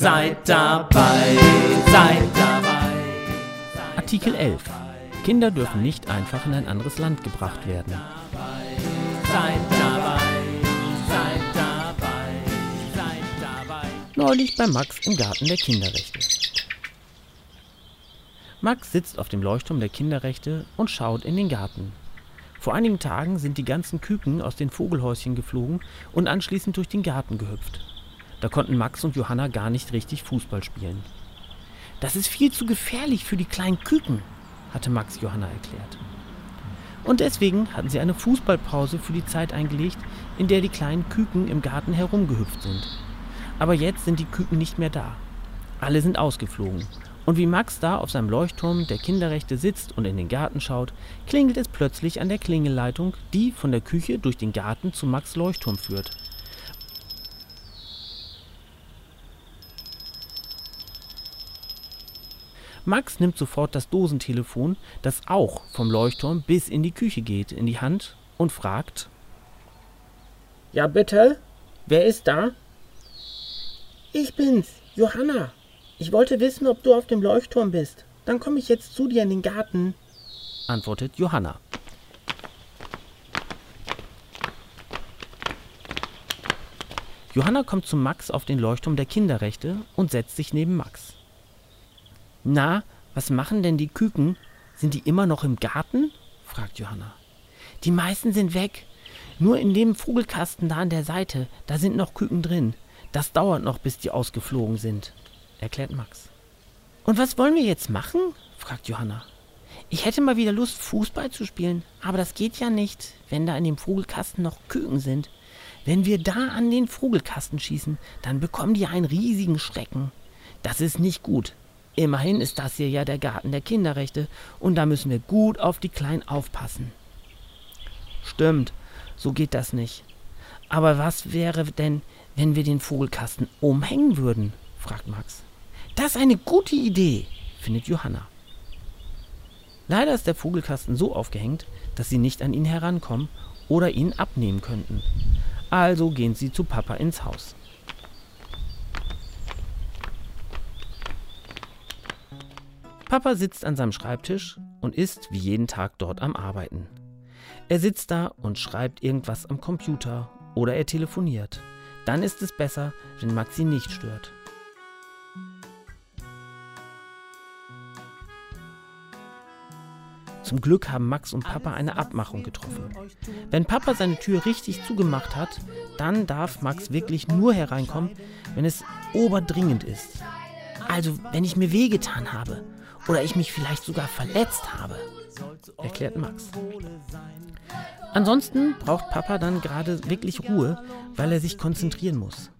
Seid dabei, seid dabei. Artikel 11. Kinder dürfen nicht einfach in ein anderes Land gebracht werden. Seid dabei, seid dabei, seid dabei. Neulich bei Max im Garten der Kinderrechte. Max sitzt auf dem Leuchtturm der Kinderrechte und schaut in den Garten. Vor einigen Tagen sind die ganzen Küken aus den Vogelhäuschen geflogen und anschließend durch den Garten gehüpft. Da konnten Max und Johanna gar nicht richtig Fußball spielen. Das ist viel zu gefährlich für die kleinen Küken, hatte Max Johanna erklärt. Und deswegen hatten sie eine Fußballpause für die Zeit eingelegt, in der die kleinen Küken im Garten herumgehüpft sind. Aber jetzt sind die Küken nicht mehr da. Alle sind ausgeflogen. Und wie Max da auf seinem Leuchtturm der Kinderrechte sitzt und in den Garten schaut, klingelt es plötzlich an der Klingelleitung, die von der Küche durch den Garten zu Max Leuchtturm führt. Max nimmt sofort das Dosentelefon, das auch vom Leuchtturm bis in die Küche geht, in die Hand und fragt: Ja, bitte? Wer ist da? Ich bin's, Johanna. Ich wollte wissen, ob du auf dem Leuchtturm bist. Dann komme ich jetzt zu dir in den Garten. antwortet Johanna. Johanna kommt zu Max auf den Leuchtturm der Kinderrechte und setzt sich neben Max. Na, was machen denn die Küken? Sind die immer noch im Garten? fragt Johanna. Die meisten sind weg. Nur in dem Vogelkasten da an der Seite, da sind noch Küken drin. Das dauert noch, bis die ausgeflogen sind, erklärt Max. Und was wollen wir jetzt machen? fragt Johanna. Ich hätte mal wieder Lust, Fußball zu spielen, aber das geht ja nicht, wenn da in dem Vogelkasten noch Küken sind. Wenn wir da an den Vogelkasten schießen, dann bekommen die einen riesigen Schrecken. Das ist nicht gut. Immerhin ist das hier ja der Garten der Kinderrechte und da müssen wir gut auf die Kleinen aufpassen. Stimmt, so geht das nicht. Aber was wäre denn, wenn wir den Vogelkasten umhängen würden? fragt Max. Das ist eine gute Idee, findet Johanna. Leider ist der Vogelkasten so aufgehängt, dass sie nicht an ihn herankommen oder ihn abnehmen könnten. Also gehen sie zu Papa ins Haus. Papa sitzt an seinem Schreibtisch und ist wie jeden Tag dort am Arbeiten. Er sitzt da und schreibt irgendwas am Computer oder er telefoniert. Dann ist es besser, wenn Max ihn nicht stört. Zum Glück haben Max und Papa eine Abmachung getroffen. Wenn Papa seine Tür richtig zugemacht hat, dann darf Max wirklich nur hereinkommen, wenn es oberdringend ist. Also, wenn ich mir wehgetan habe oder ich mich vielleicht sogar verletzt habe, erklärt Max. Ansonsten braucht Papa dann gerade wirklich Ruhe, weil er sich konzentrieren muss.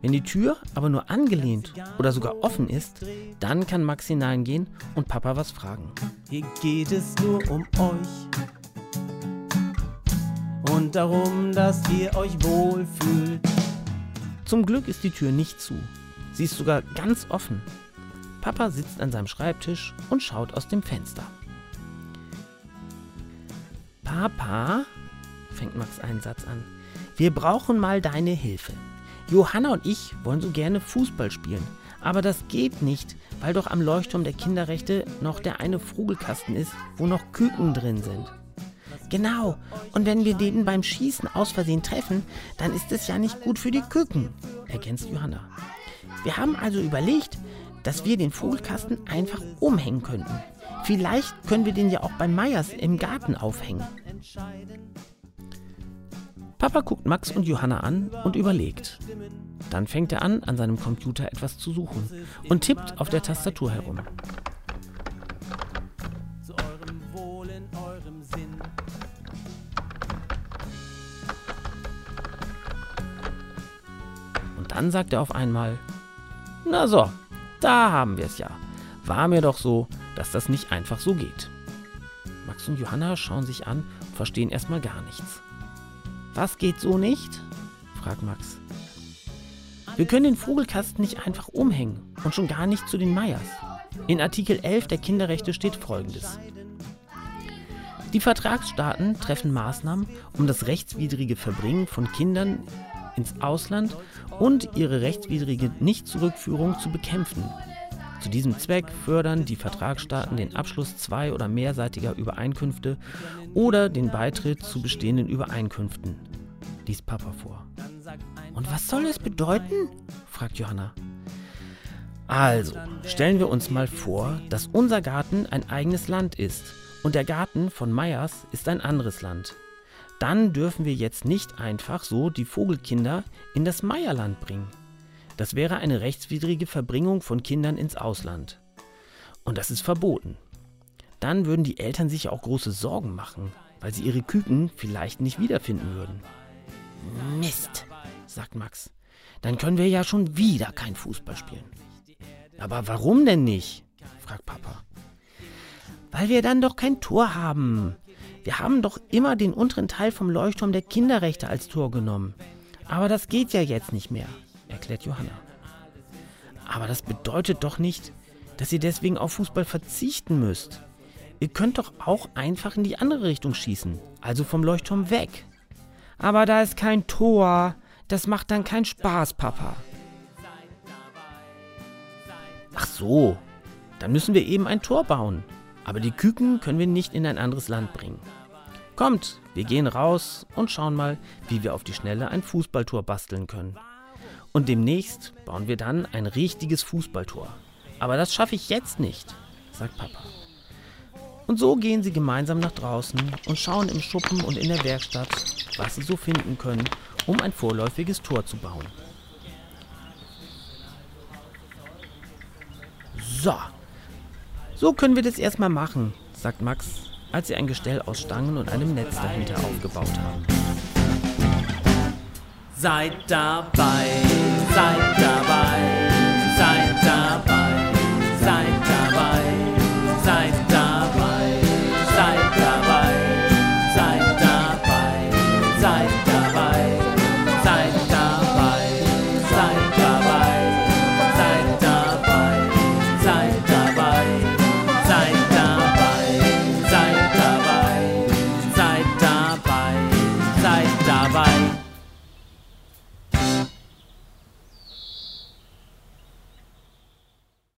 Wenn die Tür aber nur angelehnt oder sogar offen ist, dann kann Max hineingehen und Papa was fragen. Hier geht es nur um euch und darum, dass ihr euch wohlfühlt. Zum Glück ist die Tür nicht zu. Sie ist sogar ganz offen. Papa sitzt an seinem Schreibtisch und schaut aus dem Fenster. Papa, fängt Max einen Satz an, wir brauchen mal deine Hilfe. Johanna und ich wollen so gerne Fußball spielen, aber das geht nicht, weil doch am Leuchtturm der Kinderrechte noch der eine Vogelkasten ist, wo noch Küken drin sind. Genau, und wenn wir den beim Schießen aus Versehen treffen, dann ist es ja nicht gut für die Küken, ergänzt Johanna. Wir haben also überlegt, dass wir den Vogelkasten einfach umhängen könnten. Vielleicht können wir den ja auch bei Meyers im Garten aufhängen. Papa guckt Max und Johanna an und überlegt. Dann fängt er an, an seinem Computer etwas zu suchen und tippt auf der Tastatur herum. Und dann sagt er auf einmal, na so, Da haben wir es ja. War mir doch so, dass das nicht einfach so geht. Max und Johanna schauen sich an und verstehen erstmal gar nichts. Was geht so nicht? fragt Max. Wir können den Vogelkasten nicht einfach umhängen und schon gar nicht zu den Meyers. In Artikel 11 der Kinderrechte steht folgendes. Die Vertragsstaaten treffen Maßnahmen, um das rechtswidrige Verbringen von Kindern ins Ausland und ihre rechtswidrige Nichtzurückführung zu bekämpfen. Zu diesem Zweck fördern die Vertragsstaaten den Abschluss zwei- oder mehrseitiger Übereinkünfte oder den Beitritt zu bestehenden Übereinkünften, liest Papa vor. Und was soll das bedeuten? fragt Johanna. Also, stellen wir uns mal vor, dass unser Garten ein eigenes Land ist und der Garten von Meyers ist ein anderes Land. Dann dürfen wir jetzt nicht einfach so die Vogelkinder in das Meierland bringen. Das wäre eine rechtswidrige Verbringung von Kindern ins Ausland. Und das ist verboten. Dann würden die Eltern sich auch große Sorgen machen, weil sie ihre Küken vielleicht nicht wiederfinden würden. Mist, sagt Max. Dann können wir ja schon wieder kein Fußball spielen. Aber warum denn nicht? fragt Papa. Weil wir dann doch kein Tor haben. Wir haben doch immer den unteren Teil vom Leuchtturm der Kinderrechte als Tor genommen. Aber das geht ja jetzt nicht mehr, erklärt Johanna. Aber das bedeutet doch nicht, dass ihr deswegen auf Fußball verzichten müsst. Ihr könnt doch auch einfach in die andere Richtung schießen, also vom Leuchtturm weg. Aber da ist kein Tor. Das macht dann keinen Spaß, Papa. Ach so, dann müssen wir eben ein Tor bauen. Aber die Küken können wir nicht in ein anderes Land bringen. Kommt, wir gehen raus und schauen mal, wie wir auf die Schnelle ein Fußballtor basteln können. Und demnächst bauen wir dann ein richtiges Fußballtor. Aber das schaffe ich jetzt nicht, sagt Papa. Und so gehen sie gemeinsam nach draußen und schauen im Schuppen und in der Werkstatt, was sie so finden können, um ein vorläufiges Tor zu bauen. So, so können wir das erstmal machen, sagt Max, als sie ein Gestell aus Stangen und einem Netz dahinter aufgebaut haben. Seid dabei, seid dabei,